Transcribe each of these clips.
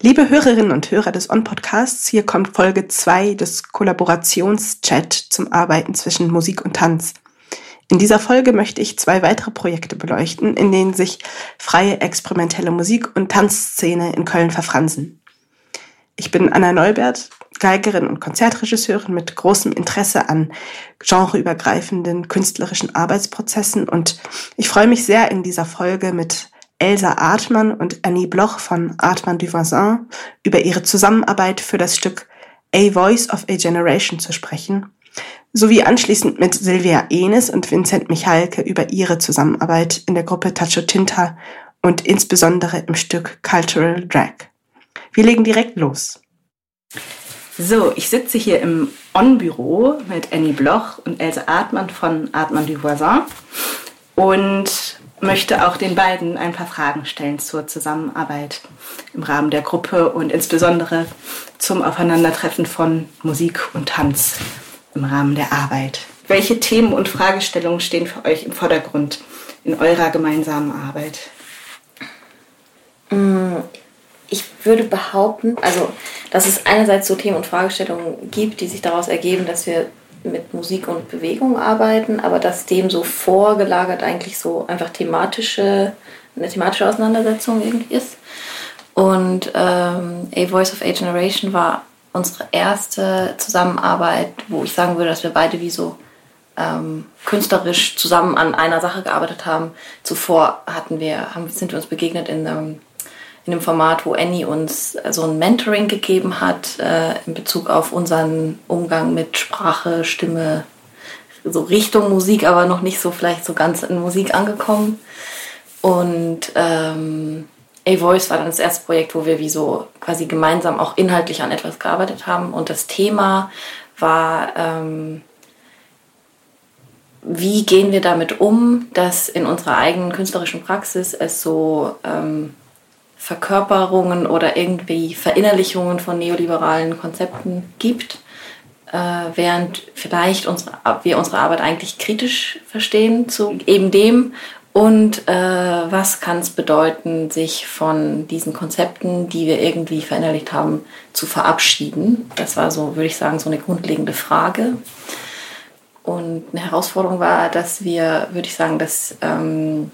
Liebe Hörerinnen und Hörer des On-Podcasts, hier kommt Folge 2 des Kollaborationschat zum Arbeiten zwischen Musik und Tanz. In dieser Folge möchte ich zwei weitere Projekte beleuchten, in denen sich freie experimentelle Musik- und Tanzszene in Köln verfransen. Ich bin Anna Neubert, Geigerin und Konzertregisseurin mit großem Interesse an genreübergreifenden künstlerischen Arbeitsprozessen und ich freue mich sehr in dieser Folge mit Elsa Artmann und Annie Bloch von Artmann du Voisin über ihre Zusammenarbeit für das Stück A Voice of a Generation zu sprechen sowie anschließend mit Silvia Enes und Vincent Michalke über ihre Zusammenarbeit in der Gruppe Tacho Tinta und insbesondere im Stück Cultural Drag. Wir legen direkt los. So, ich sitze hier im On-Büro mit Annie Bloch und Else Artmann von Artmann du Voisin und möchte auch den beiden ein paar Fragen stellen zur Zusammenarbeit im Rahmen der Gruppe und insbesondere zum Aufeinandertreffen von Musik und Tanz im Rahmen der Arbeit. Welche Themen und Fragestellungen stehen für euch im Vordergrund in eurer gemeinsamen Arbeit? Mm, ich würde behaupten, also dass es einerseits so Themen und Fragestellungen gibt, die sich daraus ergeben, dass wir mit Musik und Bewegung arbeiten, aber dass dem so vorgelagert eigentlich so einfach thematische, eine thematische Auseinandersetzung irgendwie ist. Und ähm, A Voice of a Generation war unsere erste Zusammenarbeit, wo ich sagen würde, dass wir beide wie so ähm, künstlerisch zusammen an einer Sache gearbeitet haben. Zuvor hatten wir, haben, sind wir uns begegnet in einem, in einem Format, wo Annie uns so ein Mentoring gegeben hat äh, in Bezug auf unseren Umgang mit Sprache, Stimme, so Richtung Musik, aber noch nicht so vielleicht so ganz in Musik angekommen. Und ähm, A-Voice war dann das erste Projekt, wo wir wie so quasi gemeinsam auch inhaltlich an etwas gearbeitet haben. Und das Thema war, ähm, wie gehen wir damit um, dass in unserer eigenen künstlerischen Praxis es so ähm, Verkörperungen oder irgendwie Verinnerlichungen von neoliberalen Konzepten gibt, äh, während vielleicht unsere, wir unsere Arbeit eigentlich kritisch verstehen zu eben dem und äh, was kann es bedeuten, sich von diesen Konzepten, die wir irgendwie verinnerlicht haben, zu verabschieden? Das war so, würde ich sagen, so eine grundlegende Frage. Und eine Herausforderung war, dass wir, würde ich sagen, dass ähm,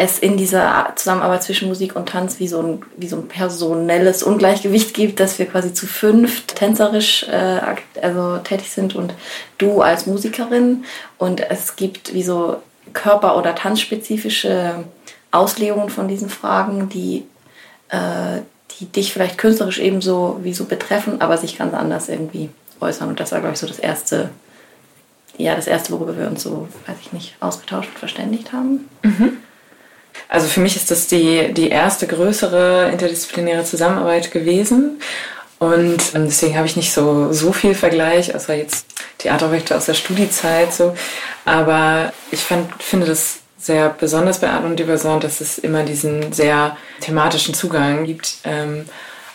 es in dieser Zusammenarbeit zwischen Musik und Tanz wie so ein, wie so ein personelles Ungleichgewicht gibt, dass wir quasi zu fünft tänzerisch äh, also tätig sind und du als Musikerin. Und es gibt wie so körper- oder tanzspezifische Auslegungen von diesen Fragen, die, äh, die dich vielleicht künstlerisch ebenso wie so betreffen, aber sich ganz anders irgendwie äußern. Und das war, glaube ich, so das erste, ja, das erste, worüber wir uns so, weiß ich nicht, ausgetauscht und verständigt haben. Mhm. Also für mich ist das die, die erste größere interdisziplinäre Zusammenarbeit gewesen. Und ähm, deswegen habe ich nicht so, so viel Vergleich, außer jetzt Theaterobjekte aus der Studiezeit. So. Aber ich fand, finde das sehr besonders bei Art und Diversion, dass es immer diesen sehr thematischen Zugang gibt. Ähm,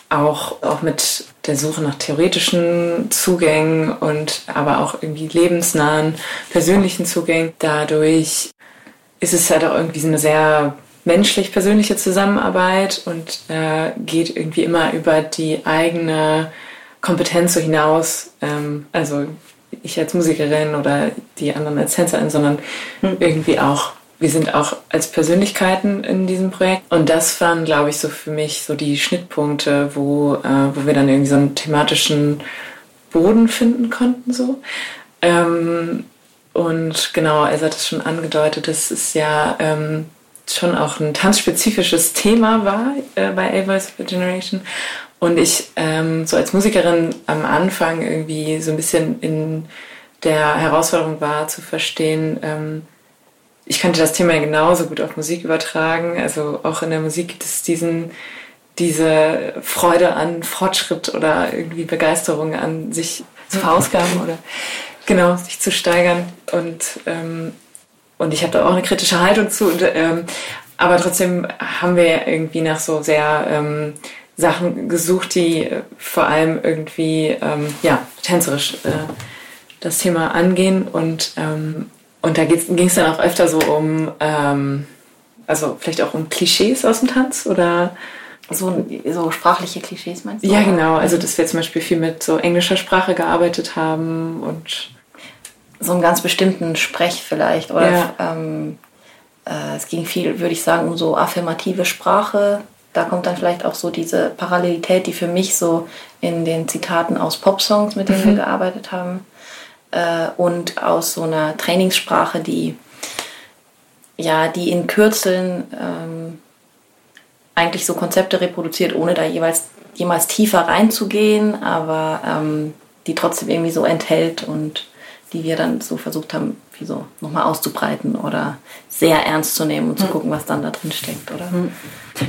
auch, auch mit der Suche nach theoretischen Zugängen und aber auch irgendwie lebensnahen, persönlichen Zugängen. Dadurch ist es halt auch irgendwie so eine sehr menschlich-persönliche Zusammenarbeit und äh, geht irgendwie immer über die eigene Kompetenz so hinaus. Ähm, also ich als Musikerin oder die anderen als Tänzerin, sondern hm. irgendwie auch, wir sind auch als Persönlichkeiten in diesem Projekt. Und das waren, glaube ich, so für mich so die Schnittpunkte, wo, äh, wo wir dann irgendwie so einen thematischen Boden finden konnten. So. Ähm, und genau, also hat es schon angedeutet, das ist ja ähm, schon auch ein tanzspezifisches Thema war äh, bei A Voice of a Generation. Und ich ähm, so als Musikerin am Anfang irgendwie so ein bisschen in der Herausforderung war zu verstehen, ähm, ich könnte das Thema genauso gut auf Musik übertragen. Also auch in der Musik gibt es diesen, diese Freude an Fortschritt oder irgendwie Begeisterung an sich zu verausgaben oder genau, sich zu steigern. Und ähm, und ich habe da auch eine kritische Haltung zu. Und, ähm, aber trotzdem haben wir irgendwie nach so sehr ähm, Sachen gesucht, die vor allem irgendwie ähm, ja, tänzerisch äh, das Thema angehen. Und, ähm, und da ging es dann auch öfter so um, ähm, also vielleicht auch um Klischees aus dem Tanz oder so, so sprachliche Klischees meinst du? Ja, genau. Also, dass wir zum Beispiel viel mit so englischer Sprache gearbeitet haben und. So einen ganz bestimmten Sprech vielleicht. Oder ja. ähm, äh, es ging viel, würde ich sagen, um so affirmative Sprache. Da kommt dann vielleicht auch so diese Parallelität, die für mich so in den Zitaten aus Popsongs, mit denen mhm. wir gearbeitet haben, äh, und aus so einer Trainingssprache, die ja, die in Kürzeln ähm, eigentlich so Konzepte reproduziert, ohne da jeweils jemals tiefer reinzugehen, aber ähm, die trotzdem irgendwie so enthält und die wir dann so versucht haben, wie so nochmal auszubreiten oder sehr ernst zu nehmen und zu hm. gucken, was dann da drin steckt, oder? Hm.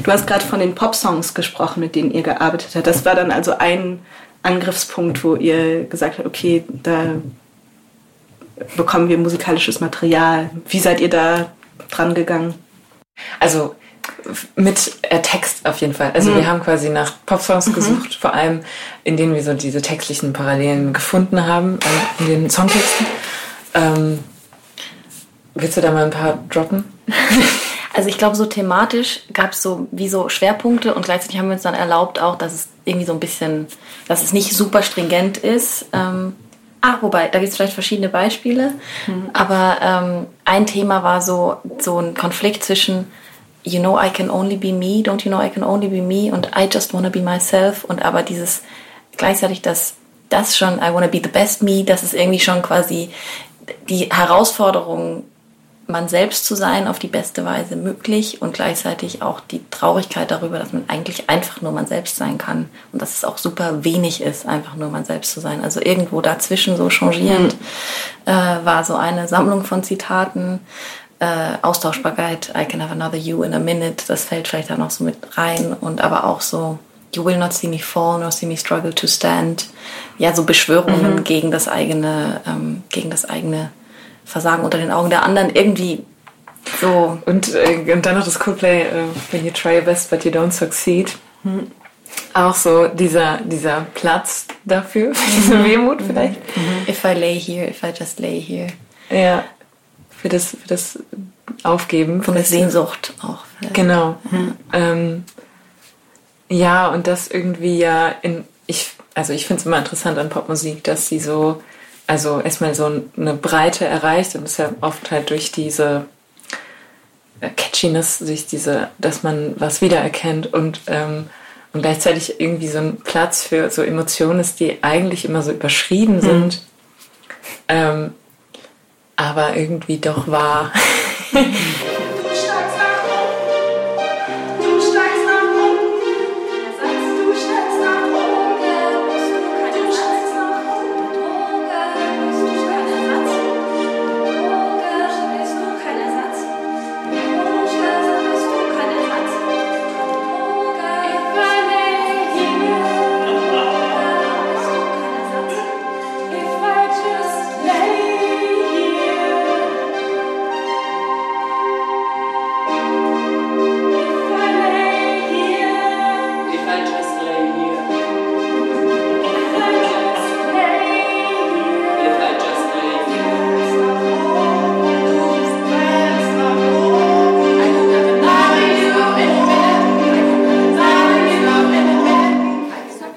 Du hast gerade von den Pop-Songs gesprochen, mit denen ihr gearbeitet habt. Das war dann also ein Angriffspunkt, wo ihr gesagt habt, okay, da bekommen wir musikalisches Material. Wie seid ihr da dran gegangen? Also mit äh, Text auf jeden Fall. Also mhm. wir haben quasi nach Popsongs mhm. gesucht, vor allem in denen wir so diese textlichen Parallelen gefunden haben äh, in den Songtexten. Ähm, willst du da mal ein paar droppen? Also ich glaube, so thematisch gab es so wie so Schwerpunkte und gleichzeitig haben wir uns dann erlaubt auch, dass es irgendwie so ein bisschen, dass es nicht super stringent ist. Ähm, ah, wobei, da gibt es vielleicht verschiedene Beispiele, mhm. aber ähm, ein Thema war so, so ein Konflikt zwischen you know I can only be me, don't you know I can only be me und I just wanna be myself und aber dieses gleichzeitig das das schon I wanna be the best me, das ist irgendwie schon quasi die Herausforderung man selbst zu sein auf die beste Weise möglich und gleichzeitig auch die Traurigkeit darüber, dass man eigentlich einfach nur man selbst sein kann und dass es auch super wenig ist, einfach nur man selbst zu sein. Also irgendwo dazwischen so changierend mhm. äh, war so eine Sammlung von Zitaten, äh, Austauschbarkeit, I can have another you in a minute, das fällt vielleicht da noch so mit rein und aber auch so You will not see me fall, nor see me struggle to stand. Ja, so Beschwörungen mhm. gegen das eigene, ähm, gegen das eigene Versagen unter den Augen der anderen irgendwie so. Und, äh, und dann noch das Coldplay, uh, When you try your best but you don't succeed. Mhm. Auch so dieser, dieser Platz dafür, diese Wehmut vielleicht. Mhm. If I lay here, if I just lay here. Ja für das, für das Aufgeben. Von der Sehnsucht auch. Genau. Mhm. Ähm, ja, und das irgendwie ja in, ich, also ich finde es immer interessant an Popmusik, dass sie so, also erstmal so eine Breite erreicht und ist ja oft halt durch diese Catchiness, durch diese, dass man was wiedererkennt und, ähm, und gleichzeitig irgendwie so ein Platz für so Emotionen ist, die eigentlich immer so überschrieben mhm. sind. Ähm, aber irgendwie doch wahr.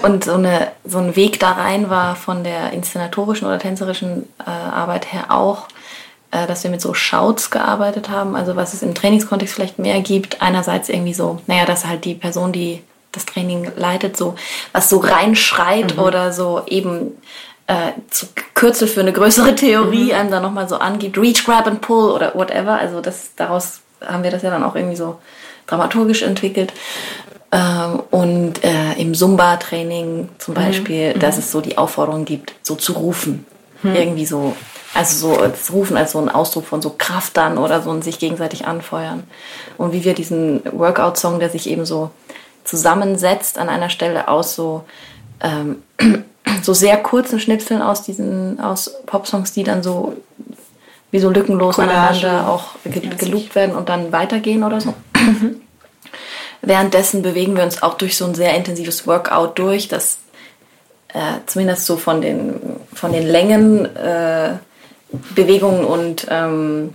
Und so, eine, so ein Weg da rein war von der inszenatorischen oder tänzerischen äh, Arbeit her auch, äh, dass wir mit so Shouts gearbeitet haben. Also was es im Trainingskontext vielleicht mehr gibt. Einerseits irgendwie so, naja, dass halt die Person, die das Training leitet, so was so reinschreit mhm. oder so eben äh, zu Kürzel für eine größere Theorie mhm. einem dann nochmal so angibt, reach, grab and pull oder whatever. Also das, daraus haben wir das ja dann auch irgendwie so dramaturgisch entwickelt. Ähm, und äh, im Zumba-Training zum mhm. Beispiel, mhm. dass es so die Aufforderung gibt, so zu rufen. Mhm. Irgendwie so, also so das Rufen als so ein Ausdruck von so Kraft dann oder so ein sich gegenseitig anfeuern. Und wie wir diesen Workout-Song, der sich eben so zusammensetzt an einer Stelle aus so ähm, so sehr kurzen Schnipseln aus diesen aus Popsongs, die dann so wie so lückenlos Collage. aneinander auch ge geloopt werden und dann weitergehen oder so. Währenddessen bewegen wir uns auch durch so ein sehr intensives Workout durch, das äh, zumindest so von den, von den Längen, äh, Bewegungen und ähm,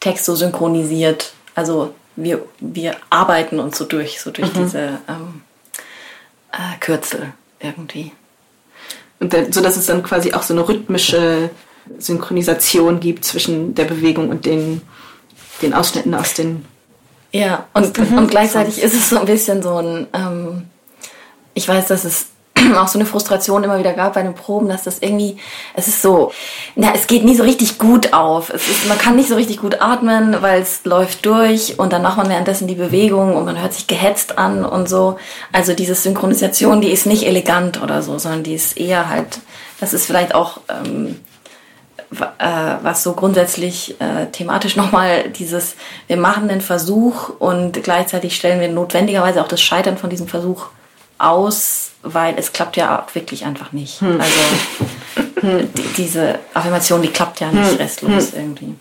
Text so synchronisiert. Also wir, wir arbeiten uns so durch, so durch mhm. diese ähm, äh, Kürzel irgendwie. Und dann, so dass es dann quasi auch so eine rhythmische Synchronisation gibt zwischen der Bewegung und den, den Ausschnitten aus den. Ja, und, mhm. und gleichzeitig ist es so ein bisschen so ein. Ähm, ich weiß, dass es auch so eine Frustration immer wieder gab bei den Proben, dass das irgendwie, es ist so, na, es geht nie so richtig gut auf. Es ist, man kann nicht so richtig gut atmen, weil es läuft durch und dann macht man währenddessen die Bewegung und man hört sich gehetzt an und so. Also diese Synchronisation, die ist nicht elegant oder so, sondern die ist eher halt, das ist vielleicht auch ähm, äh, was so grundsätzlich äh, thematisch nochmal dieses, wir machen den Versuch und gleichzeitig stellen wir notwendigerweise auch das Scheitern von diesem Versuch aus, weil es klappt ja wirklich einfach nicht. Hm. Also die, diese Affirmation, die klappt ja nicht hm. restlos hm. irgendwie.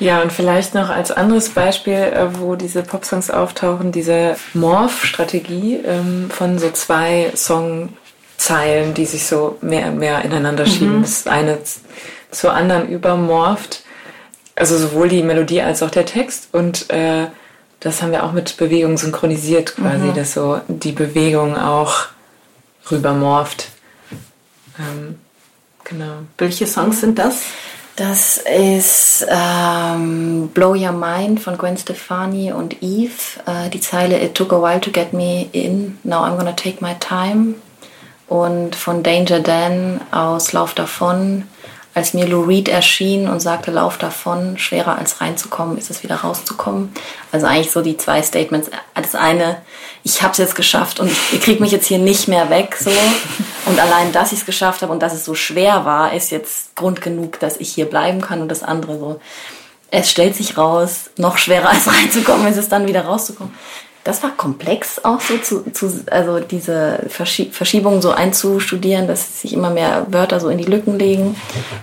Ja, und vielleicht noch als anderes Beispiel, äh, wo diese Popsongs auftauchen, diese Morph-Strategie ähm, von so zwei Songzeilen, die sich so mehr und mehr ineinander schieben. Mhm. Das eine zur anderen übermorpht. Also sowohl die Melodie als auch der Text. Und äh, das haben wir auch mit Bewegung synchronisiert quasi, mhm. dass so die Bewegung auch rübermorpht. Ähm, genau. Welche Songs sind das? Das ist ähm, Blow Your Mind von Gwen Stefani und Eve. Äh, die Zeile It took a while to get me in, now I'm gonna take my time. Und von Danger Dan aus Lauf davon als mir Lou Reed erschien und sagte, lauf davon, schwerer als reinzukommen, ist es wieder rauszukommen. Also eigentlich so die zwei Statements. Das eine, ich habe es jetzt geschafft und ich kriege mich jetzt hier nicht mehr weg so. Und allein, dass ich es geschafft habe und dass es so schwer war, ist jetzt Grund genug, dass ich hier bleiben kann. Und das andere so, es stellt sich raus, noch schwerer als reinzukommen, ist es dann wieder rauszukommen das war komplex auch so zu, zu also diese Verschiebung so einzustudieren, dass sich immer mehr Wörter so in die Lücken legen.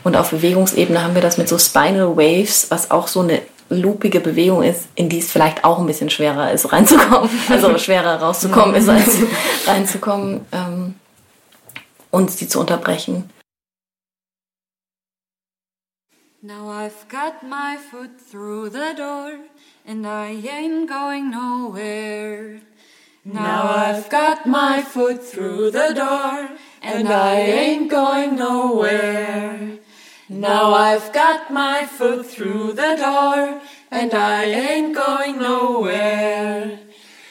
Und auf Bewegungsebene haben wir das mit so Spinal Waves, was auch so eine loopige Bewegung ist, in die es vielleicht auch ein bisschen schwerer ist reinzukommen, also schwerer rauszukommen ist als reinzukommen ähm, und sie zu unterbrechen. Now I've got my foot through the door and I ain't going nowhere. Now I've got my foot through the door, and I ain't going nowhere. Now I've got my foot through the door, and I ain't going nowhere.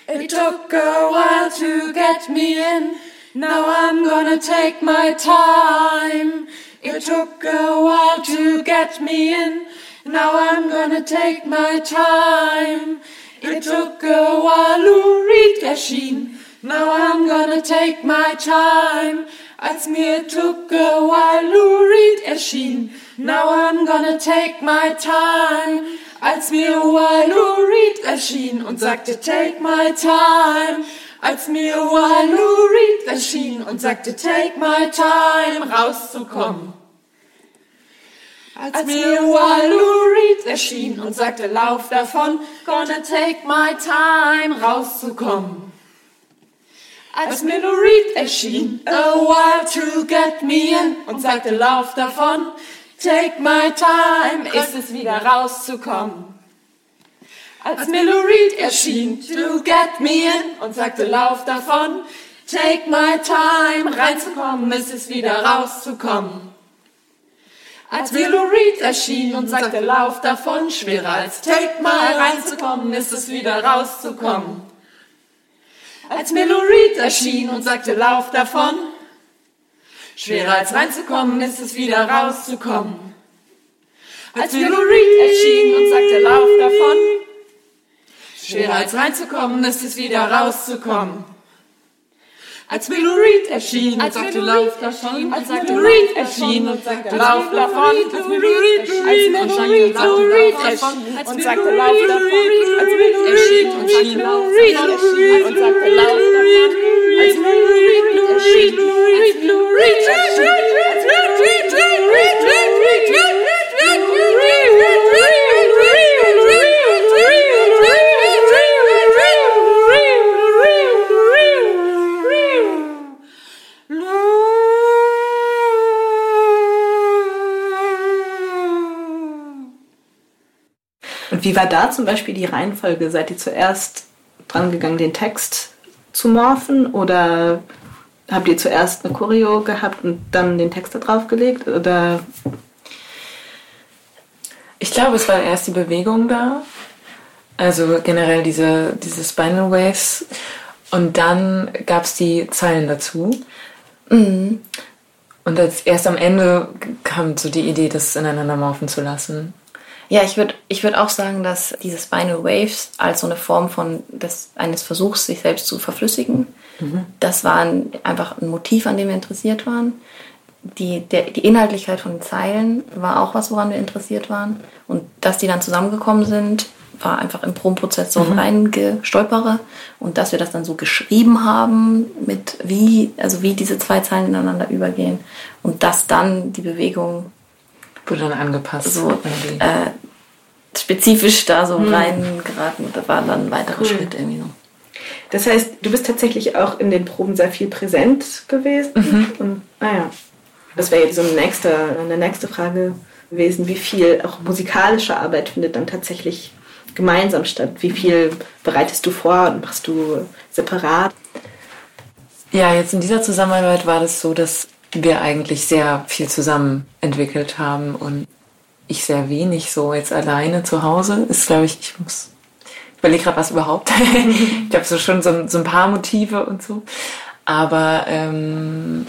It took a while to get me in, now I'm gonna take my time. It took a while to get me in, now I'm gonna take my time. It took a while, Lou Reed erschien. Now I'm gonna take my time. Als mir took a while, Lou Reed erschien. Now I'm gonna take my time. Als mir while Lou Reed erschien und sagte, take my time. Als mir while Lou Reed erschien und sagte, take my time, rauszukommen. Als mir Walu Reed erschien und sagte, lauf davon, gonna take my time, rauszukommen. Als mir Lou Reed erschien, a while to get me in und sagte, lauf davon, take my time, ist es wieder rauszukommen. Als mir Lou Reed erschien, to get me in und sagte, lauf davon, take my time, reinzukommen, ist es wieder rauszukommen. Als Willow Reed erschien und sagte, lauf davon, schwerer als Take mal reinzukommen, ist es wieder rauszukommen. Als Willow Reed erschien und sagte, lauf davon, schwerer als reinzukommen, ist es wieder rauszukommen. Als Willow Reed erschien und sagte, lauf davon, schwerer als reinzukommen, ist es wieder rauszukommen. Als Willow Reed erschien und sagte, lauf davon. Als Willow Reed erschien und sagte, lauf davon. Als Willow Reed erschien und sagte, lauf davon. Und sagte, lauf davon. Als Willow erschien und sagte, lauf davon. Und sagte, lauf davon. Als Willow Reed erschien. Als Willow Reed erschien. Und wie war da zum Beispiel die Reihenfolge? Seid ihr zuerst dran gegangen, den Text zu morphen oder habt ihr zuerst eine Choreo gehabt und dann den Text da drauf gelegt? Oder ich glaube, es war erst die Bewegung da. Also generell diese, diese Spinal Waves. Und dann gab es die Zeilen dazu. Mhm. Und als erst am Ende kam so die Idee, das ineinander morphen zu lassen. Ja, ich würde ich würd auch sagen, dass diese Spinal Waves als so eine Form von des, eines Versuchs, sich selbst zu verflüssigen, mhm. das war ein, einfach ein Motiv, an dem wir interessiert waren. Die, der, die Inhaltlichkeit von den Zeilen war auch was, woran wir interessiert waren. Und dass die dann zusammengekommen sind, war einfach im Probenprozess so ein mhm. reingestolpere. Und dass wir das dann so geschrieben haben, mit wie, also wie diese zwei Zeilen ineinander übergehen. Und dass dann die Bewegung Wurde dann angepasst. So äh, spezifisch da so hm. reingeraten. Da war dann ein weiterer cool. Schritt irgendwie noch. Das heißt, du bist tatsächlich auch in den Proben sehr viel präsent gewesen. Mhm. Und, naja, ah das wäre jetzt so eine nächste, eine nächste Frage gewesen. Wie viel auch musikalische Arbeit findet dann tatsächlich gemeinsam statt? Wie viel bereitest du vor und machst du separat? Ja, jetzt in dieser Zusammenarbeit war das so, dass wir eigentlich sehr viel zusammen entwickelt haben und ich sehr wenig so jetzt alleine zu Hause ist, glaube ich, ich muss, ich überlege gerade was überhaupt. ich habe so schon so, so, ein paar Motive und so. Aber ähm,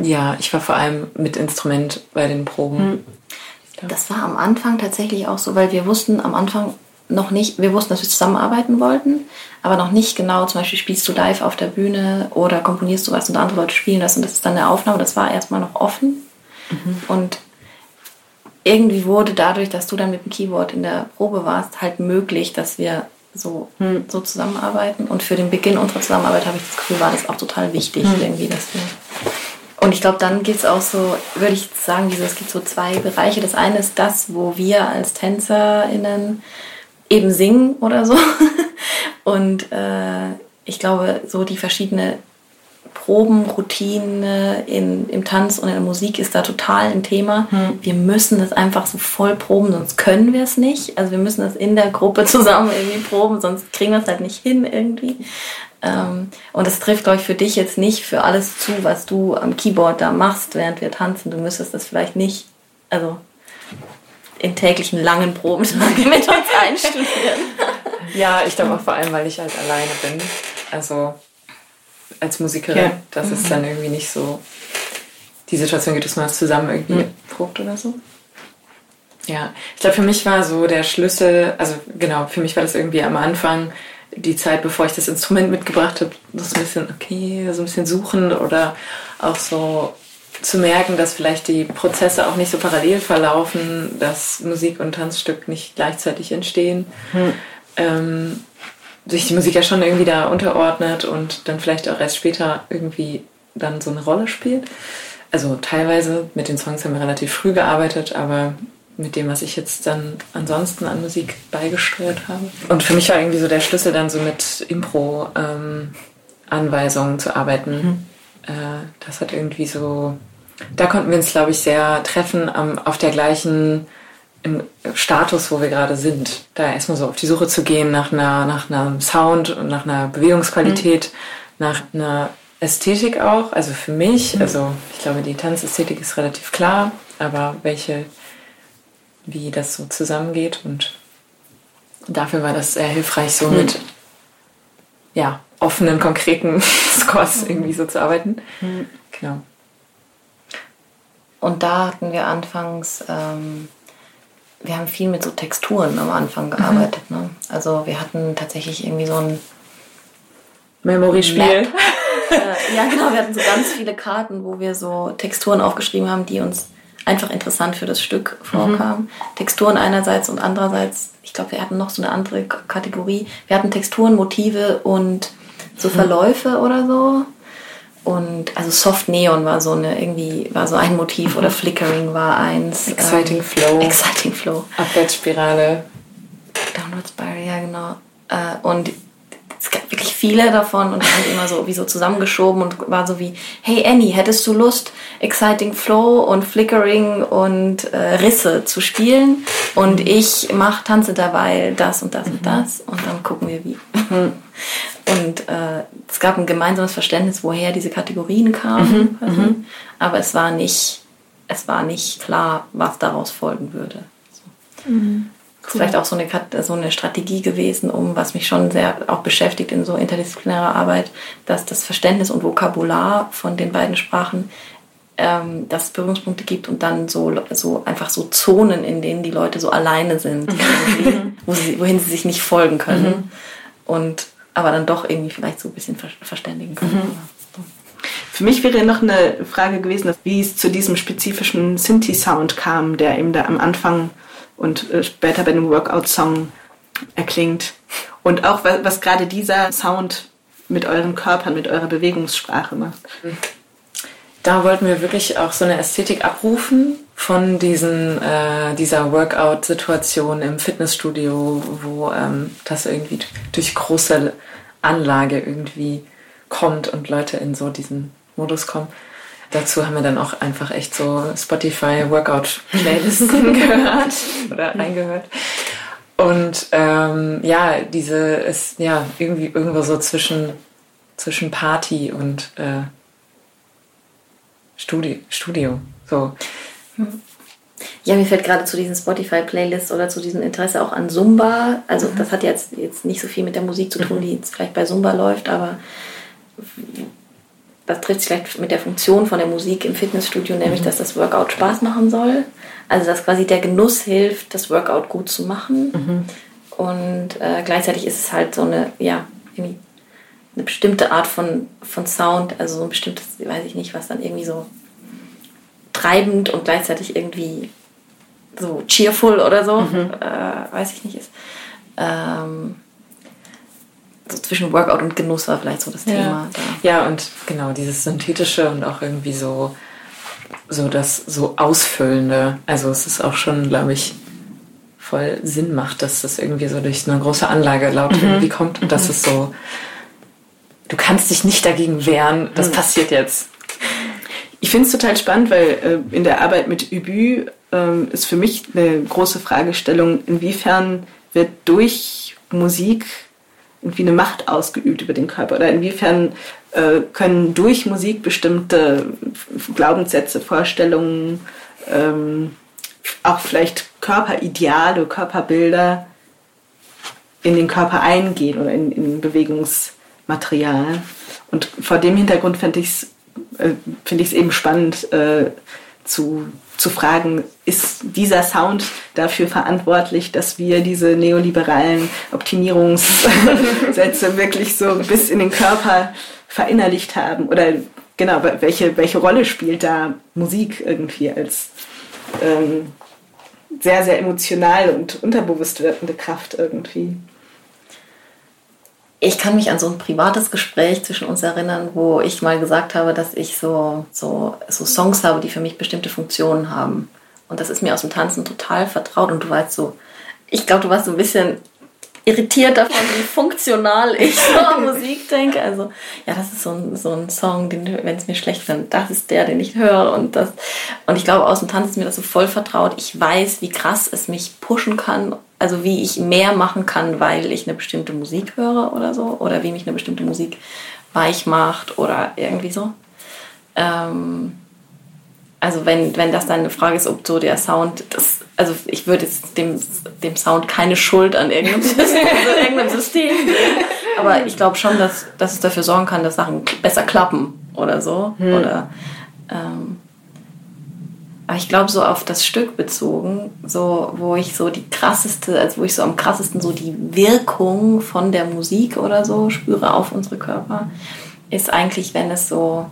ja, ich war vor allem mit Instrument bei den Proben. Hm. Das war am Anfang tatsächlich auch so, weil wir wussten am Anfang, noch nicht, wir wussten, dass wir zusammenarbeiten wollten, aber noch nicht genau, zum Beispiel spielst du live auf der Bühne oder komponierst du was und andere Leute spielen das und das ist dann eine Aufnahme, das war erstmal noch offen. Mhm. Und irgendwie wurde dadurch, dass du dann mit dem Keyboard in der Probe warst, halt möglich, dass wir so, mhm. so zusammenarbeiten. Und für den Beginn unserer Zusammenarbeit habe ich das Gefühl, war das auch total wichtig, mhm. irgendwie, dass wir. Und ich glaube, dann geht es auch so, würde ich sagen, es gibt so zwei Bereiche. Das eine ist das, wo wir als TänzerInnen eben singen oder so. Und äh, ich glaube, so die verschiedene Probenroutine in, im Tanz und in der Musik ist da total ein Thema. Hm. Wir müssen das einfach so voll proben, sonst können wir es nicht. Also wir müssen das in der Gruppe zusammen irgendwie proben, sonst kriegen wir es halt nicht hin irgendwie. Ähm, und das trifft, glaube ich, für dich jetzt nicht für alles zu, was du am Keyboard da machst, während wir tanzen. Du müsstest das vielleicht nicht, also in täglichen langen Proben mit uns einstudieren. ja, ich glaube auch vor allem, weil ich halt alleine bin. Also als Musikerin, ja. dass es dann irgendwie nicht so die Situation gibt, dass man das zusammen irgendwie mhm. probt oder so. Ja, ich glaube, für mich war so der Schlüssel, also genau, für mich war das irgendwie am Anfang die Zeit, bevor ich das Instrument mitgebracht habe, das ein bisschen, okay, so ein bisschen suchen oder auch so zu merken, dass vielleicht die Prozesse auch nicht so parallel verlaufen, dass Musik und Tanzstück nicht gleichzeitig entstehen. Hm. Ähm, sich die Musik ja schon irgendwie da unterordnet und dann vielleicht auch erst später irgendwie dann so eine Rolle spielt. Also teilweise mit den Songs haben wir relativ früh gearbeitet, aber mit dem, was ich jetzt dann ansonsten an Musik beigesteuert habe. Und für mich war irgendwie so der Schlüssel dann so mit Impro-Anweisungen ähm, zu arbeiten. Mhm. Äh, das hat irgendwie so da konnten wir uns, glaube ich, sehr treffen um, auf der gleichen im Status, wo wir gerade sind. Da erstmal so auf die Suche zu gehen nach einer, nach einem Sound und nach einer Bewegungsqualität, mhm. nach einer Ästhetik auch. Also für mich, mhm. also ich glaube, die Tanzästhetik ist relativ klar, aber welche, wie das so zusammengeht und dafür war das sehr hilfreich, so mhm. mit ja, offenen, konkreten Scores irgendwie so zu arbeiten. Mhm. Genau. Und da hatten wir anfangs, ähm, wir haben viel mit so Texturen am Anfang mhm. gearbeitet. Mhm. Ne? Also wir hatten tatsächlich irgendwie so ein Memory-Spiel. äh, ja, genau, wir hatten so ganz viele Karten, wo wir so Texturen aufgeschrieben haben, die uns einfach interessant für das Stück vorkamen. Mhm. Texturen einerseits und andererseits, ich glaube, wir hatten noch so eine andere Kategorie. Wir hatten Texturen, Motive und so mhm. Verläufe oder so. Und also Soft Neon war so eine irgendwie war so ein Motiv oder Flickering war eins. Exciting ähm, Flow. Exciting Flow. Abwärtsspirale. Downward Spiral, ja genau. Äh, und es gab wirklich viele davon und haben immer so wie so zusammengeschoben und war so wie, hey Annie, hättest du Lust, Exciting Flow und Flickering und äh, Risse zu spielen? Und ich mach, tanze dabei das und das und das und dann gucken wir wie. Und äh, es gab ein gemeinsames Verständnis, woher diese Kategorien kamen. Mhm, mhm. aber es war nicht, es war nicht klar, was daraus folgen würde. So. Mhm. Cool. Vielleicht auch so eine, so eine Strategie gewesen, um was mich schon sehr auch beschäftigt in so interdisziplinärer Arbeit, dass das Verständnis und Vokabular von den beiden Sprachen, ähm, dass es Berührungspunkte gibt und dann so, so einfach so Zonen, in denen die Leute so alleine sind, wo sie, wohin sie sich nicht folgen können. Mhm. Und aber dann doch irgendwie vielleicht so ein bisschen verständigen können. Mhm. Für mich wäre noch eine Frage gewesen, wie es zu diesem spezifischen Sinti-Sound kam, der eben da am Anfang und äh, später bei dem Workout-Song erklingt. Und auch was gerade dieser Sound mit euren Körpern, mit eurer Bewegungssprache macht. Da wollten wir wirklich auch so eine Ästhetik abrufen von diesen, äh, dieser Workout-Situation im Fitnessstudio, wo ähm, das irgendwie durch große Anlage irgendwie kommt und Leute in so diesen Modus kommen dazu haben wir dann auch einfach echt so Spotify Workout Playlisten gehört oder reingehört. Und ähm, ja, diese ist ja irgendwie irgendwo so zwischen, zwischen Party und äh, Studi Studio. So. Ja, mir fällt gerade zu diesen Spotify-Playlists oder zu diesem Interesse auch an Zumba. Also mhm. das hat jetzt, jetzt nicht so viel mit der Musik zu tun, mhm. die jetzt vielleicht bei Zumba läuft, aber das trifft sich vielleicht mit der Funktion von der Musik im Fitnessstudio, nämlich, mhm. dass das Workout Spaß machen soll. Also, dass quasi der Genuss hilft, das Workout gut zu machen. Mhm. Und äh, gleichzeitig ist es halt so eine, ja, irgendwie eine bestimmte Art von, von Sound, also so ein bestimmtes, weiß ich nicht, was dann irgendwie so treibend und gleichzeitig irgendwie so cheerful oder so, mhm. äh, weiß ich nicht, ist. Ähm, so zwischen Workout und Genuss war vielleicht so das ja. Thema. Da. Ja, und genau, dieses Synthetische und auch irgendwie so, so das so Ausfüllende. Also es ist auch schon, glaube ich, voll Sinn macht, dass das irgendwie so durch eine große Anlage laut mhm. irgendwie kommt und dass mhm. es so, du kannst dich nicht dagegen wehren, das mhm. passiert jetzt. Ich finde es total spannend, weil äh, in der Arbeit mit Übü äh, ist für mich eine große Fragestellung, inwiefern wird durch Musik irgendwie eine Macht ausgeübt über den Körper oder inwiefern äh, können durch Musik bestimmte Glaubenssätze, Vorstellungen, ähm, auch vielleicht Körperideale, Körperbilder in den Körper eingehen oder in, in Bewegungsmaterial. Und vor dem Hintergrund finde ich es äh, find eben spannend äh, zu zu fragen, ist dieser Sound dafür verantwortlich, dass wir diese neoliberalen Optimierungssätze wirklich so bis in den Körper verinnerlicht haben? Oder genau, welche, welche Rolle spielt da Musik irgendwie als ähm, sehr, sehr emotional und unterbewusst wirkende Kraft irgendwie? Ich kann mich an so ein privates Gespräch zwischen uns erinnern, wo ich mal gesagt habe, dass ich so, so, so Songs habe, die für mich bestimmte Funktionen haben. Und das ist mir aus dem Tanzen total vertraut. Und du weißt so, ich glaube, du warst so ein bisschen irritiert davon, wie funktional ich an Musik denke. Also, ja, das ist so ein, so ein Song, wenn es mir schlecht wird, das ist der, den ich höre. Und, das, und ich glaube, aus dem Tanzen ist mir das so voll vertraut. Ich weiß, wie krass es mich pushen kann also wie ich mehr machen kann, weil ich eine bestimmte Musik höre oder so, oder wie mich eine bestimmte Musik weich macht oder irgendwie so. Ähm, also wenn, wenn das dann eine Frage ist, ob so der Sound, das, also ich würde jetzt dem, dem Sound keine Schuld an irgendeinem System, also irgendeinem System geben, aber ich glaube schon, dass, dass es dafür sorgen kann, dass Sachen besser klappen oder so. Hm. Oder ähm, aber ich glaube, so auf das Stück bezogen, so wo ich so die krasseste, also wo ich so am krassesten so die Wirkung von der Musik oder so spüre auf unsere Körper, ist eigentlich, wenn es so,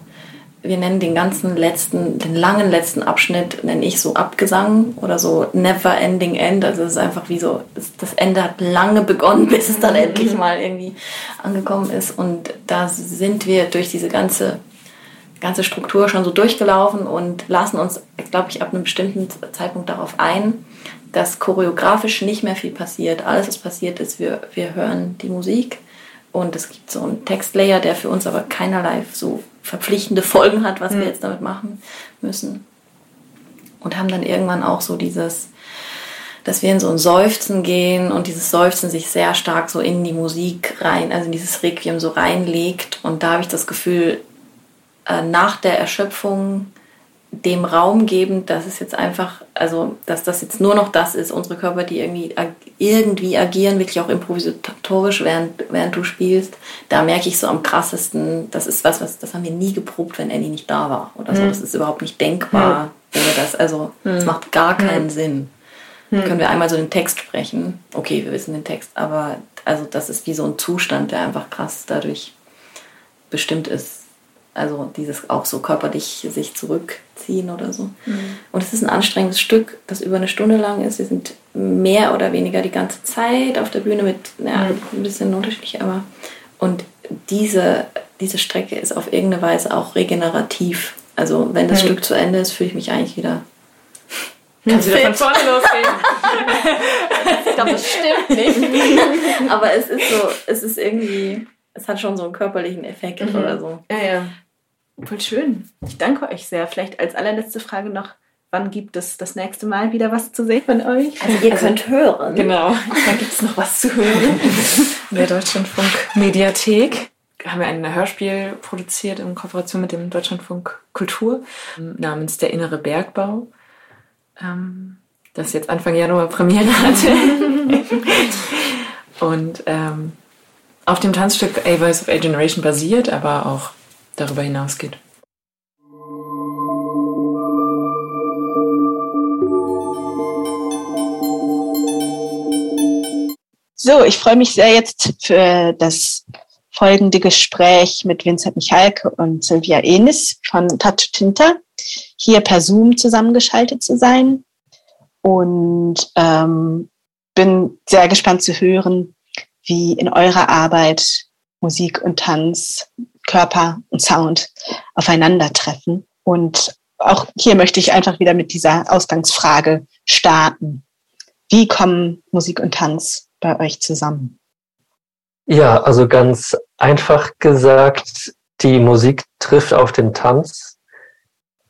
wir nennen den ganzen letzten, den langen letzten Abschnitt, nenne ich so Abgesang oder so Never Ending End. Also es ist einfach wie so, das Ende hat lange begonnen, bis es dann endlich mal irgendwie angekommen ist. Und da sind wir durch diese ganze ganze Struktur schon so durchgelaufen und lassen uns, glaube ich, ab einem bestimmten Zeitpunkt darauf ein, dass choreografisch nicht mehr viel passiert. Alles, was passiert ist, wir, wir hören die Musik Und es gibt so einen Textlayer, der für uns aber keinerlei so verpflichtende Folgen hat, was mhm. wir jetzt damit machen müssen. Und haben dann irgendwann auch so dieses, dass wir in so ein Seufzen gehen und dieses Seufzen sich sehr stark so in die Musik rein, also in dieses Requiem so reinlegt. Und da habe ich das Gefühl, äh, nach der Erschöpfung dem Raum geben, dass es jetzt einfach, also dass das jetzt nur noch das ist, unsere Körper, die irgendwie, irgendwie agieren, wirklich auch improvisatorisch, während, während du spielst, da merke ich so am krassesten, das ist was, was das haben wir nie geprobt, wenn Annie nicht da war oder so. Mhm. Das ist überhaupt nicht denkbar. Mhm. Oder das, also es mhm. macht gar keinen. Sinn. Mhm. Können wir einmal so den Text sprechen? Okay, wir wissen den Text, aber also das ist wie so ein Zustand, der einfach krass dadurch bestimmt ist also dieses auch so körperlich sich zurückziehen oder so. Mhm. Und es ist ein anstrengendes Stück, das über eine Stunde lang ist. Wir sind mehr oder weniger die ganze Zeit auf der Bühne mit, ja, mhm. ein bisschen unterschiedlich, aber und diese, diese Strecke ist auf irgendeine Weise auch regenerativ. Also wenn das mhm. Stück zu Ende ist, fühle ich mich eigentlich wieder Kannst wieder von vorne losgehen? ich glaube, das stimmt nicht. Aber es ist so, es ist irgendwie, es hat schon so einen körperlichen Effekt mhm. oder so. Ja, ja. Voll schön. Ich danke euch sehr. Vielleicht als allerletzte Frage noch, wann gibt es das nächste Mal wieder was zu sehen von euch? Also ihr also, könnt hören. Genau, dann gibt es noch was zu hören. In der Deutschlandfunk Mediathek haben wir ein Hörspiel produziert in Kooperation mit dem Deutschlandfunk Kultur namens Der innere Bergbau, ähm, das jetzt Anfang Januar Premiere hatte. Und ähm, auf dem Tanzstück A Voice of A Generation basiert, aber auch darüber hinausgeht. So, ich freue mich sehr jetzt für das folgende Gespräch mit Vincent Michalke und Sylvia Enis von Tattoo Tinta hier per Zoom zusammengeschaltet zu sein und ähm, bin sehr gespannt zu hören, wie in eurer Arbeit Musik und Tanz Körper und Sound aufeinandertreffen. Und auch hier möchte ich einfach wieder mit dieser Ausgangsfrage starten. Wie kommen Musik und Tanz bei euch zusammen? Ja, also ganz einfach gesagt, die Musik trifft auf den Tanz.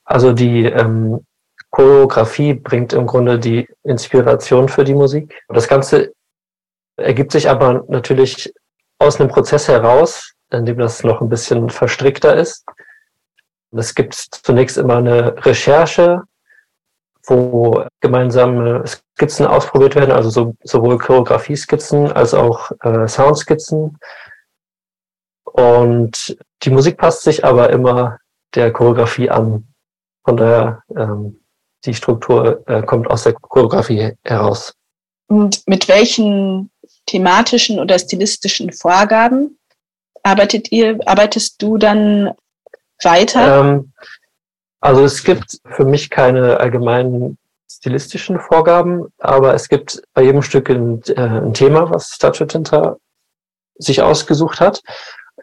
Also die ähm, Choreografie bringt im Grunde die Inspiration für die Musik. Das Ganze ergibt sich aber natürlich aus einem Prozess heraus, in dem das noch ein bisschen verstrickter ist. Es gibt zunächst immer eine Recherche, wo gemeinsame Skizzen ausprobiert werden, also so, sowohl Choreografie-Skizzen als auch äh, Soundskizzen. Und die Musik passt sich aber immer der Choreografie an. Von daher, ähm, die Struktur äh, kommt aus der Choreografie heraus. Und mit welchen thematischen oder stilistischen Vorgaben arbeitet ihr, arbeitest du dann weiter? Ähm, also es gibt für mich keine allgemeinen stilistischen Vorgaben, aber es gibt bei jedem Stück ein, äh, ein Thema, was Statue Tinta sich ausgesucht hat.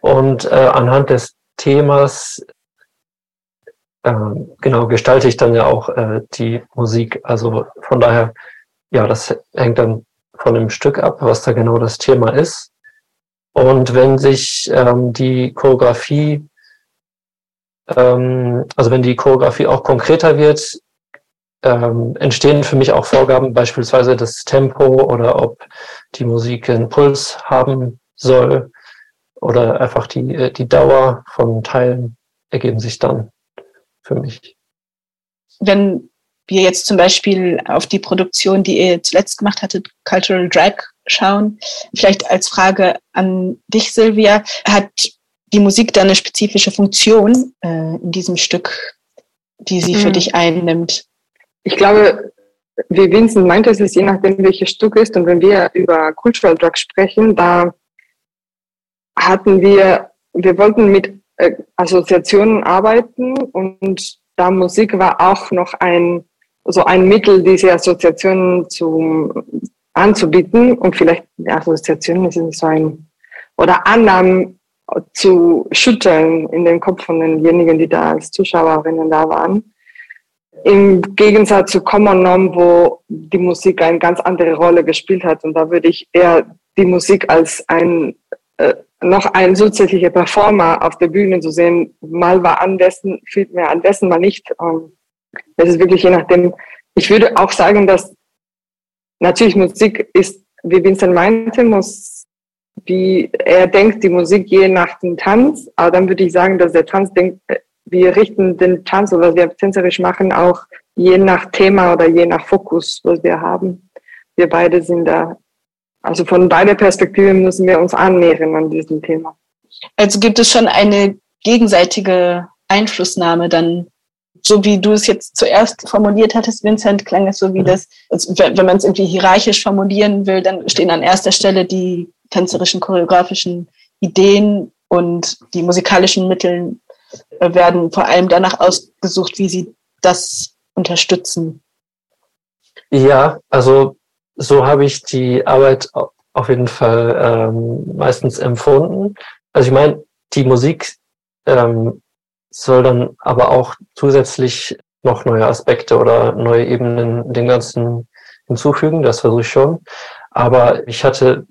Und äh, anhand des Themas äh, genau gestalte ich dann ja auch äh, die Musik. Also von daher, ja, das hängt dann von dem Stück ab, was da genau das Thema ist. Und wenn sich ähm, die Choreografie, ähm, also wenn die Choreografie auch konkreter wird, ähm, entstehen für mich auch Vorgaben, beispielsweise das Tempo oder ob die Musik einen Puls haben soll oder einfach die, äh, die Dauer von Teilen ergeben sich dann für mich. Wenn wir jetzt zum Beispiel auf die Produktion, die ihr zuletzt gemacht hattet, Cultural Drag schauen. Vielleicht als Frage an dich, Silvia, hat die Musik da eine spezifische Funktion äh, in diesem Stück, die sie für mhm. dich einnimmt? Ich glaube, wie Vincent meinte, es ist je nachdem, welches Stück ist. Und wenn wir über Cultural Drug sprechen, da hatten wir, wir wollten mit äh, Assoziationen arbeiten und da Musik war auch noch ein, so ein Mittel, diese Assoziationen zu anzubieten und vielleicht die Assoziation ist so ein oder Annahmen zu schütteln in den Kopf von denjenigen, die da als Zuschauerinnen da waren. Im Gegensatz zu Common Norm, wo die Musik eine ganz andere Rolle gespielt hat. Und da würde ich eher die Musik als ein äh, noch ein zusätzlicher Performer auf der Bühne zu sehen. Mal war andessen, viel mehr andessen, mal nicht. Das ist wirklich je nachdem. Ich würde auch sagen, dass natürlich Musik ist, wie Vincent meinte, muss, wie er denkt, die Musik je nach dem Tanz. Aber dann würde ich sagen, dass der Tanz denkt, äh, wir richten den Tanz oder was wir tänzerisch machen auch je nach Thema oder je nach Fokus, was wir haben. Wir beide sind da also von beider Perspektiven müssen wir uns annähern an diesem Thema. Also gibt es schon eine gegenseitige Einflussnahme dann, so wie du es jetzt zuerst formuliert hattest, Vincent, klang es so wie mhm. das, also wenn man es irgendwie hierarchisch formulieren will, dann stehen an erster Stelle die tänzerischen, choreografischen Ideen und die musikalischen Mittel äh, werden vor allem danach ausgesucht, wie sie das unterstützen. Ja, also so habe ich die Arbeit auf jeden Fall ähm, meistens empfunden. Also ich meine, die Musik ähm, soll dann aber auch zusätzlich noch neue Aspekte oder neue Ebenen dem Ganzen hinzufügen. Das versuche ich schon. Aber ich hatte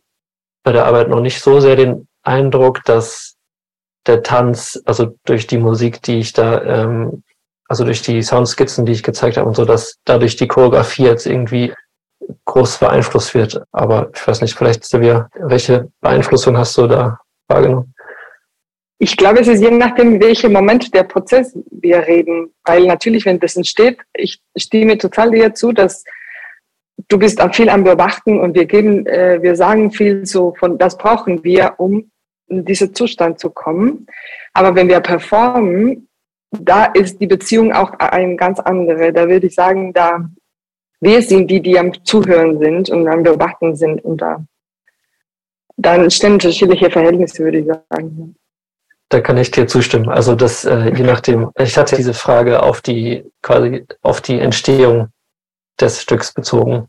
bei der Arbeit noch nicht so sehr den Eindruck, dass der Tanz, also durch die Musik, die ich da, ähm, also durch die Soundskizzen, die ich gezeigt habe und so, dass dadurch die Choreografie jetzt irgendwie groß beeinflusst wird. Aber ich weiß nicht, vielleicht, Silvia, welche Beeinflussung hast du da wahrgenommen? Ich glaube, es ist je nachdem, welcher Moment der Prozess wir reden. Weil natürlich, wenn das entsteht, ich stimme total dir zu, dass du bist viel am Beobachten und wir geben, äh, wir sagen viel so von, das brauchen wir, um in diesen Zustand zu kommen. Aber wenn wir performen, da ist die Beziehung auch eine ganz andere. Da würde ich sagen, da wir sind die, die am Zuhören sind und am Beobachten sind und da dann stehen unterschiedliche Verhältnisse, würde ich sagen. Da kann ich dir zustimmen. Also das, äh, je nachdem, ich hatte diese Frage auf die quasi auf die Entstehung des Stücks bezogen.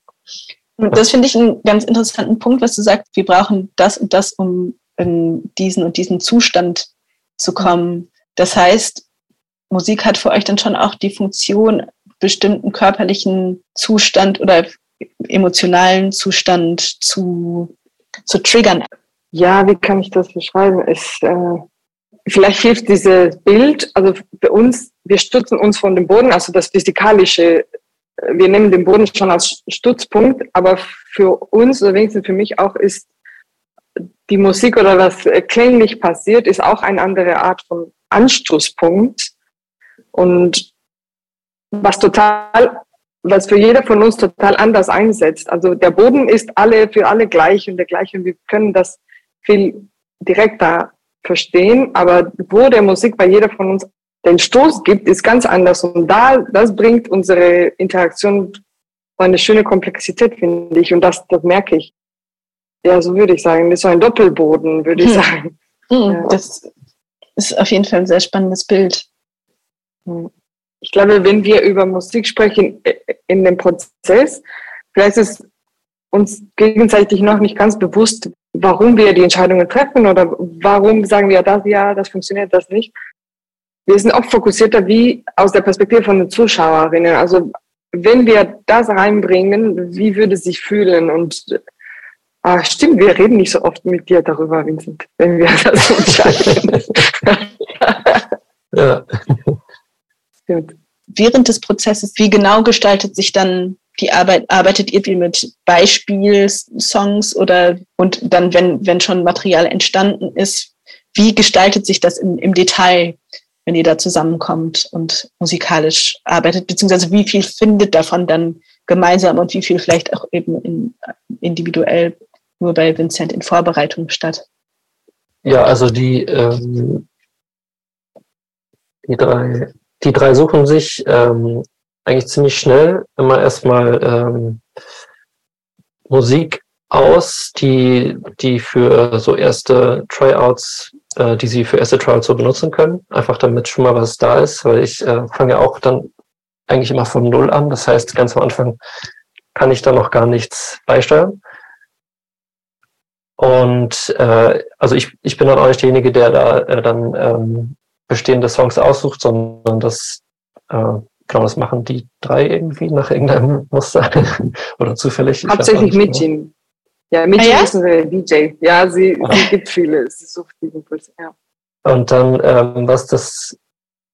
Das finde ich einen ganz interessanten Punkt, was du sagst. Wir brauchen das und das, um in diesen und diesen Zustand zu kommen. Das heißt, Musik hat für euch dann schon auch die Funktion, bestimmten körperlichen Zustand oder emotionalen Zustand zu, zu triggern. Ja, wie kann ich das beschreiben? Es, äh, vielleicht hilft dieses Bild, also für uns, wir stützen uns von dem Boden, also das Physikalische, wir nehmen den Boden schon als Stützpunkt, aber für uns, oder wenigstens für mich auch, ist die Musik oder was klinglich passiert, ist auch eine andere Art von Anstoßpunkt. Und was total, was für jeder von uns total anders einsetzt. Also der Boden ist alle für alle gleich und der gleiche. Und wir können das viel direkter verstehen. Aber wo der Musik bei jeder von uns den Stoß gibt, ist ganz anders. Und da, das bringt unsere Interaktion eine schöne Komplexität, finde ich. Und das, das merke ich. Ja, so würde ich sagen. Das ist so ein Doppelboden, würde ich hm. sagen. Hm, ja. Das ist auf jeden Fall ein sehr spannendes Bild. Hm ich glaube, wenn wir über Musik sprechen äh, in dem Prozess, vielleicht ist uns gegenseitig noch nicht ganz bewusst, warum wir die Entscheidungen treffen oder warum sagen wir das, ja, das funktioniert, das nicht. Wir sind oft fokussierter wie aus der Perspektive von den Zuschauerinnen. Also wenn wir das reinbringen, wie würde es sich fühlen? Und ah, stimmt, wir reden nicht so oft mit dir darüber, Vincent, wenn wir das entscheiden. ja. Während des Prozesses, wie genau gestaltet sich dann die Arbeit? Arbeitet ihr wie mit Beispielsongs oder und dann, wenn, wenn schon Material entstanden ist, wie gestaltet sich das im, im Detail, wenn ihr da zusammenkommt und musikalisch arbeitet, beziehungsweise wie viel findet davon dann gemeinsam und wie viel vielleicht auch eben in, individuell nur bei Vincent in Vorbereitung statt? Ja, also die, ähm, die drei die drei suchen sich ähm, eigentlich ziemlich schnell immer erstmal ähm, Musik aus, die, die für so erste Tryouts, äh, die sie für erste Tryouts so benutzen können. Einfach damit schon mal was da ist, weil ich äh, fange ja auch dann eigentlich immer von Null an. Das heißt, ganz am Anfang kann ich da noch gar nichts beisteuern. Und äh, also ich, ich bin dann auch nicht derjenige, der da äh, dann ähm, bestehende Songs aussucht, sondern das, äh, genau, das machen die drei irgendwie nach irgendeinem Muster oder zufällig. Hauptsächlich mit Jim. Ja, Michi ah, ja? ist eine DJ. Ja, sie, ah. sie gibt viele. Sie sucht die Impulse, ja. Und dann, ähm, was das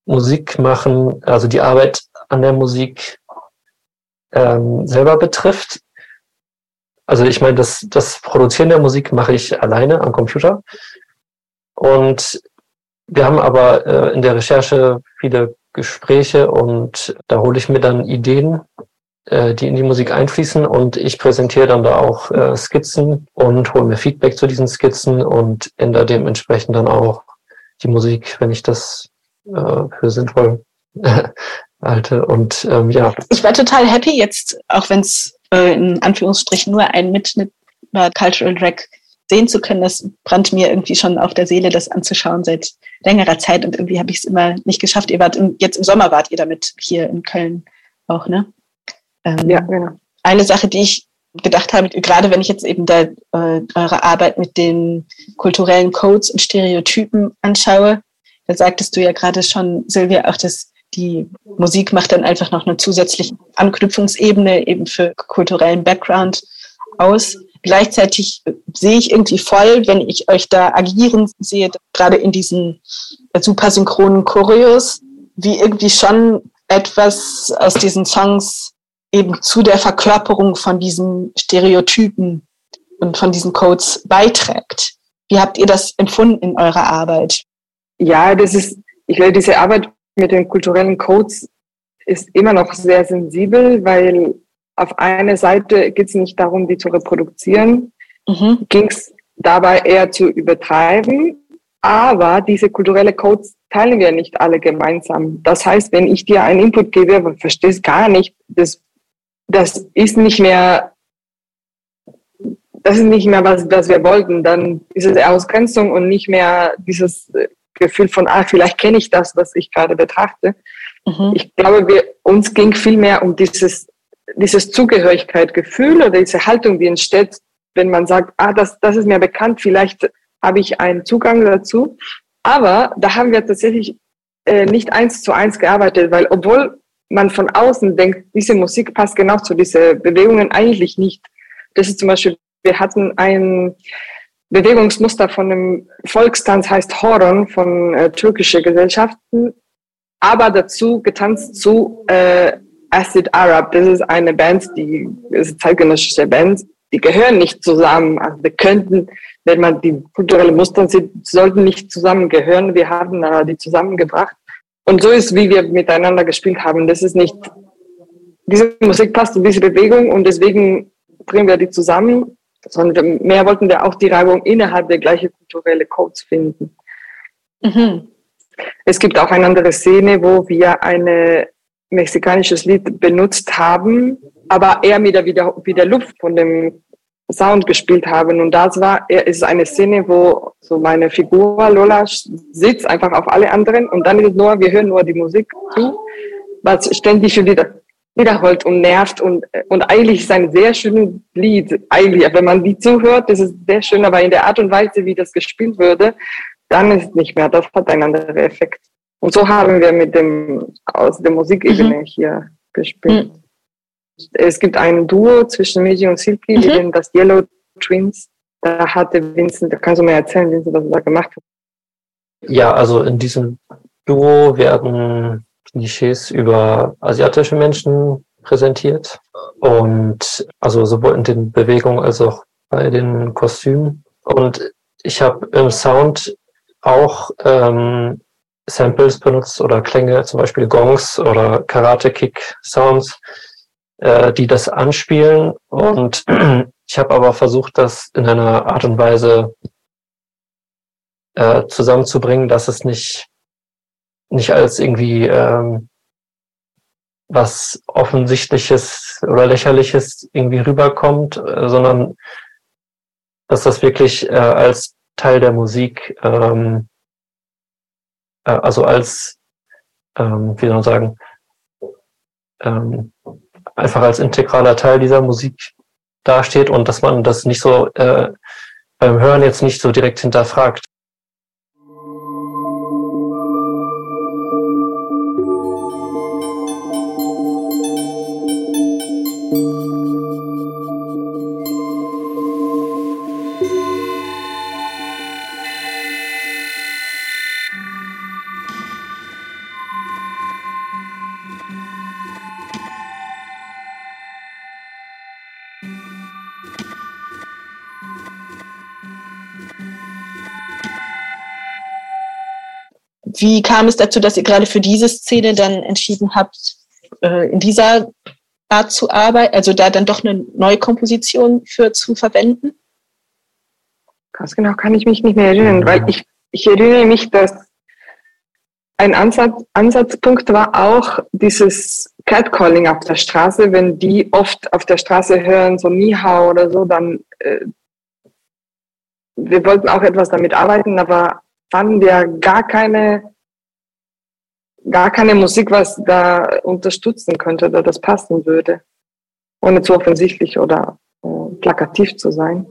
Musikmachen, also die Arbeit an der Musik ähm, selber betrifft. Also ich meine, das, das Produzieren der Musik mache ich alleine am Computer. Und wir haben aber äh, in der Recherche viele Gespräche und da hole ich mir dann Ideen, äh, die in die Musik einfließen und ich präsentiere dann da auch äh, Skizzen und hole mir Feedback zu diesen Skizzen und ändere dementsprechend dann auch die Musik, wenn ich das äh, für sinnvoll halte. Und ähm, ja. Ich war total happy jetzt, auch wenn es äh, in Anführungsstrichen nur ein Mitschnitt war, Cultural Drag sehen zu können. Das brannt mir irgendwie schon auf der Seele, das anzuschauen seit längerer Zeit. Und irgendwie habe ich es immer nicht geschafft. Ihr wart im, jetzt im Sommer wart ihr damit hier in Köln auch, ne? Ähm, ja, genau. Eine Sache, die ich gedacht habe, gerade wenn ich jetzt eben da äh, eure Arbeit mit den kulturellen Codes und Stereotypen anschaue, da sagtest du ja gerade schon, Silvia, auch dass die Musik macht dann einfach noch eine zusätzliche Anknüpfungsebene eben für kulturellen Background aus. Gleichzeitig sehe ich irgendwie voll, wenn ich euch da agieren sehe, gerade in diesen super synchronen Choreos, wie irgendwie schon etwas aus diesen Songs eben zu der Verkörperung von diesen Stereotypen und von diesen Codes beiträgt. Wie habt ihr das empfunden in eurer Arbeit? Ja, das ist, ich glaube, diese Arbeit mit den kulturellen Codes ist immer noch sehr sensibel, weil auf einer Seite geht es nicht darum, die zu reproduzieren, mhm. ging es dabei eher zu übertreiben, aber diese kulturelle Codes teilen wir nicht alle gemeinsam. Das heißt, wenn ich dir einen Input gebe verstehst gar nicht, das das ist nicht mehr, das ist nicht mehr, was, was wir wollten. Dann ist es Ausgrenzung und nicht mehr dieses Gefühl von, ah, vielleicht kenne ich das, was ich gerade betrachte. Mhm. Ich glaube, wir, uns ging viel mehr um dieses, dieses Zugehörigkeitsgefühl oder diese Haltung, die entsteht, wenn man sagt, ah, das, das ist mir bekannt, vielleicht habe ich einen Zugang dazu. Aber da haben wir tatsächlich äh, nicht eins zu eins gearbeitet, weil obwohl man von außen denkt, diese Musik passt genau zu diesen Bewegungen eigentlich nicht. Das ist zum Beispiel, wir hatten ein Bewegungsmuster von einem Volkstanz, heißt Horon, von äh, türkischen Gesellschaften, aber dazu getanzt zu äh, Acid Arab. Das ist eine Band, die ist zeitgenössische Band, die gehören nicht zusammen. Also wir könnten, wenn man die kulturelle Muster sieht, sollten nicht zusammengehören. Wir haben äh, die zusammengebracht. Und so ist, wie wir miteinander gespielt haben. Das ist nicht, diese Musik passt in diese Bewegung und deswegen bringen wir die zusammen, sondern mehr wollten wir auch die Reibung innerhalb der gleichen kulturellen Codes finden. Mhm. Es gibt auch eine andere Szene, wo wir ein mexikanisches Lied benutzt haben, aber eher mit der, mit der Luft von dem Sound gespielt haben. Und das war, ist eine Szene, wo so meine Figur Lola sitzt einfach auf alle anderen und dann ist nur, wir hören nur die Musik zu, was ständig wieder wiederholt und nervt und, und eigentlich ist ein sehr schönes Lied. Eigentlich, wenn man die zuhört, das ist sehr schön, aber in der Art und Weise, wie das gespielt würde, dann ist es nicht mehr. Das hat einen anderen Effekt. Und so haben wir mit dem, aus der Musikebene mhm. hier gespielt. Mhm. Es gibt ein Duo zwischen Miji und Silky, mhm. die nennen das Yellow Twins. Da hatte Vincent, da kannst du mir erzählen, Vincent, was er da gemacht hat. Ja, also in diesem Duo werden Klischees über asiatische Menschen präsentiert und also sowohl in den Bewegungen als auch bei den Kostümen. Und ich habe im Sound auch ähm, Samples benutzt oder Klänge, zum Beispiel Gongs oder Karate-Kick-Sounds, äh, die das anspielen. Und ich habe aber versucht, das in einer Art und Weise äh, zusammenzubringen, dass es nicht, nicht als irgendwie ähm, was Offensichtliches oder Lächerliches irgendwie rüberkommt, äh, sondern dass das wirklich äh, als Teil der Musik, ähm, äh, also als, ähm, wie soll man sagen, ähm, einfach als integraler Teil dieser Musik dasteht und dass man das nicht so äh, beim Hören jetzt nicht so direkt hinterfragt. Wie kam es dazu, dass ihr gerade für diese Szene dann entschieden habt, äh, in dieser Art zu arbeiten, also da dann doch eine neue Komposition für zu verwenden? Ganz genau kann ich mich nicht mehr erinnern, weil ich, ich erinnere mich, dass ein Ansatz, Ansatzpunkt war auch dieses Catcalling auf der Straße. Wenn die oft auf der Straße hören, so Nihau oder so, dann äh, wir wollten auch etwas damit arbeiten, aber fanden wir gar keine gar keine Musik, was da unterstützen könnte oder das passen würde, ohne zu offensichtlich oder äh, plakativ zu sein.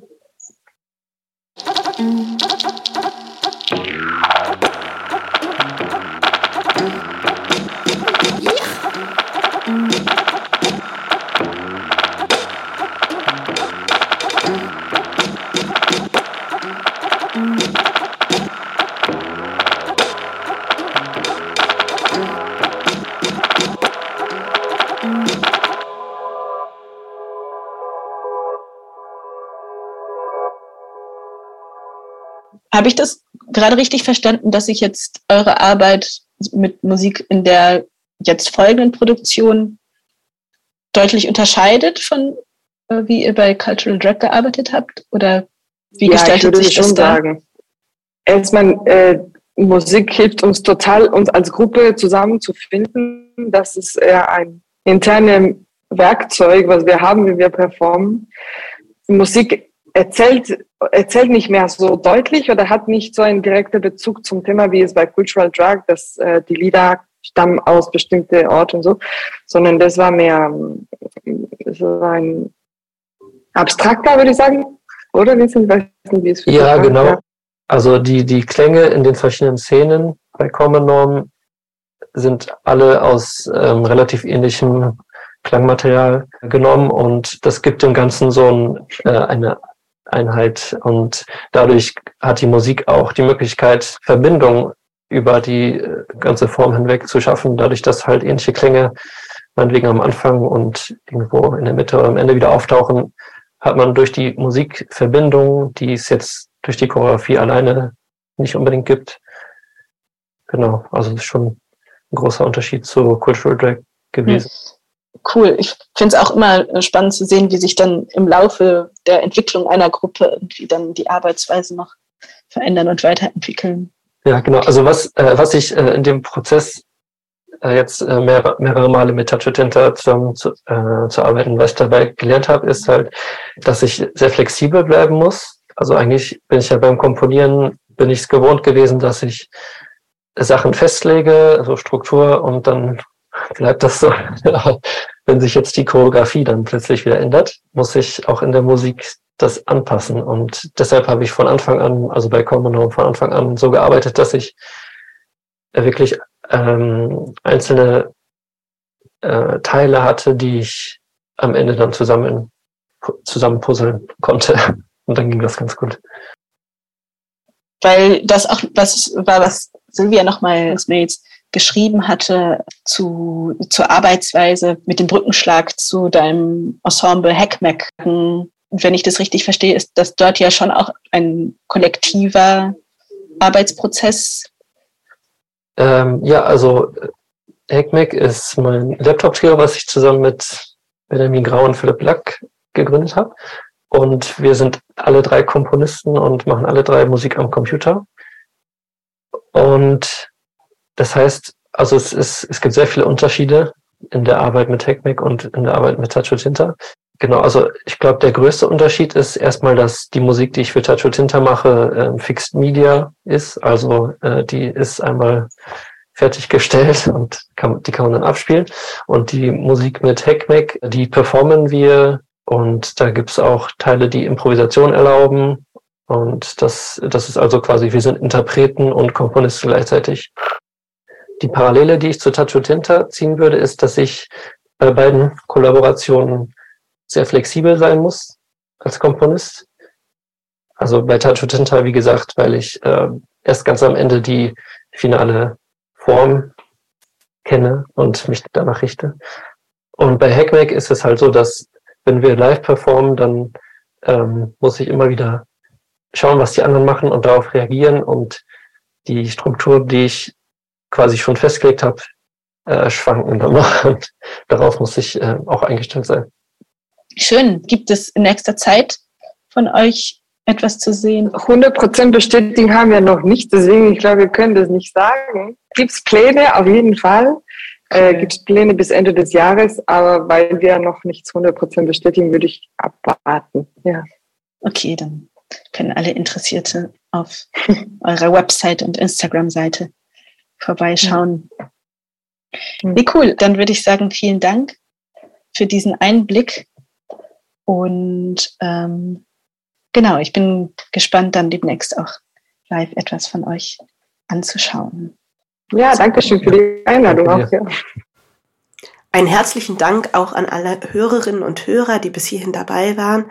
Habe ich das gerade richtig verstanden, dass sich jetzt eure Arbeit mit Musik in der jetzt folgenden Produktion deutlich unterscheidet von äh, wie ihr bei Cultural Drag gearbeitet habt? Oder wie ja, gestaltet ich würde sich schon das da? sagen. Erstmal, äh, Musik hilft uns total, uns als Gruppe zusammenzufinden. Das ist eher ein internes Werkzeug, was wir haben, wie wir performen. Musik erzählt, erzählt nicht mehr so deutlich oder hat nicht so einen direkten Bezug zum Thema, wie es bei Cultural Drag, dass äh, die Lieder stammen aus bestimmten Orten und so, sondern das war mehr ähm, so ein abstrakter, würde ich sagen. Oder wie sind, weiß nicht, wie es für Ja, genau. war. Also die, die Klänge in den verschiedenen Szenen bei Common Norm sind alle aus ähm, relativ ähnlichem Klangmaterial genommen und das gibt dem Ganzen so ein, äh, eine Einheit und dadurch hat die Musik auch die Möglichkeit, Verbindung über die äh, ganze Form hinweg zu schaffen, dadurch, dass halt ähnliche Klänge meinetwegen am Anfang und irgendwo in der Mitte oder am Ende wieder auftauchen, hat man durch die Musikverbindung, die es jetzt durch die Choreografie alleine nicht unbedingt gibt. Genau, also das ist schon ein großer Unterschied zu Cultural Drag gewesen. Cool. Ich finde es auch immer äh, spannend zu sehen, wie sich dann im Laufe der Entwicklung einer Gruppe irgendwie dann die Arbeitsweise noch verändern und weiterentwickeln. Ja, genau. Also was, äh, was ich äh, in dem Prozess äh, jetzt äh, mehr, mehrere Male mit Tacho Tinta zusammen zu, äh, zu arbeiten, was ich dabei gelernt habe, ist halt, dass ich sehr flexibel bleiben muss. Also eigentlich bin ich ja beim Komponieren, bin ich es gewohnt gewesen, dass ich Sachen festlege, also Struktur und dann bleibt das so. Wenn sich jetzt die Choreografie dann plötzlich wieder ändert, muss ich auch in der Musik das anpassen. Und deshalb habe ich von Anfang an, also bei Common Home von Anfang an so gearbeitet, dass ich äh, wirklich ähm, einzelne äh, Teile hatte, die ich am Ende dann zusammen zusammen puzzeln konnte. Und dann ging das ganz gut. Weil das auch was war, was Silvia nochmal als Mails geschrieben hatte zu, zur Arbeitsweise mit dem Brückenschlag zu deinem Ensemble Hackmack. Wenn ich das richtig verstehe, ist das dort ja schon auch ein kollektiver Arbeitsprozess. Ähm, ja, also HackMac ist mein Laptop-Trio, was ich zusammen mit Benjamin Grau und Philipp Lack gegründet habe. Und wir sind alle drei Komponisten und machen alle drei Musik am Computer. Und das heißt, also es, ist, es gibt sehr viele Unterschiede in der Arbeit mit HackMac und in der Arbeit mit Tacho Tinta. Genau, also ich glaube, der größte Unterschied ist erstmal, dass die Musik, die ich für Tacho Tinta mache, ähm, Fixed Media ist. Also äh, die ist einmal fertiggestellt und kann, die kann man dann abspielen. Und die Musik mit HackMac, die performen wir und da gibt's auch Teile, die Improvisation erlauben. Und das, das ist also quasi, wir sind Interpreten und Komponisten gleichzeitig. Die Parallele, die ich zu Tacho Tinta ziehen würde, ist, dass ich bei beiden Kollaborationen sehr flexibel sein muss als Komponist. Also bei Tacho Tinta, wie gesagt, weil ich äh, erst ganz am Ende die finale Form kenne und mich danach richte. Und bei Hackmack ist es halt so, dass wenn wir live performen, dann ähm, muss ich immer wieder schauen, was die anderen machen und darauf reagieren und die Struktur, die ich quasi schon festgelegt habe, äh, schwanken dann noch. Und darauf muss ich äh, auch eingestellt sein. Schön. Gibt es in nächster Zeit von euch etwas zu sehen? 100% Bestätigung haben wir noch nicht, deswegen ich glaube, wir können das nicht sagen. Gibt es Pläne? Auf jeden Fall. Äh, Gibt es Pläne bis Ende des Jahres, aber weil wir noch nichts 100% bestätigen, würde ich abwarten. Ja. Okay, dann können alle Interessierte auf eurer Website und Instagram-Seite vorbeischauen. Mhm. Wie cool. Dann würde ich sagen, vielen Dank für diesen Einblick. Und ähm, genau, ich bin gespannt, dann demnächst auch live etwas von euch anzuschauen. Ja, danke schön für die Einladung auch. Ja. Einen herzlichen Dank auch an alle Hörerinnen und Hörer, die bis hierhin dabei waren.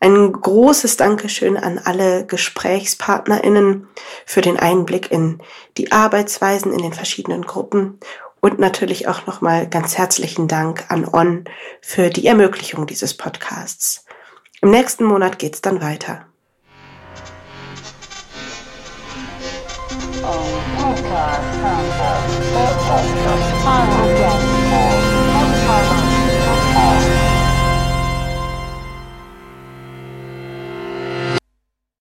Ein großes Dankeschön an alle GesprächspartnerInnen für den Einblick in die Arbeitsweisen in den verschiedenen Gruppen und natürlich auch nochmal ganz herzlichen Dank an On für die Ermöglichung dieses Podcasts. Im nächsten Monat geht's dann weiter. Oh, podcast, podcast, podcast. more.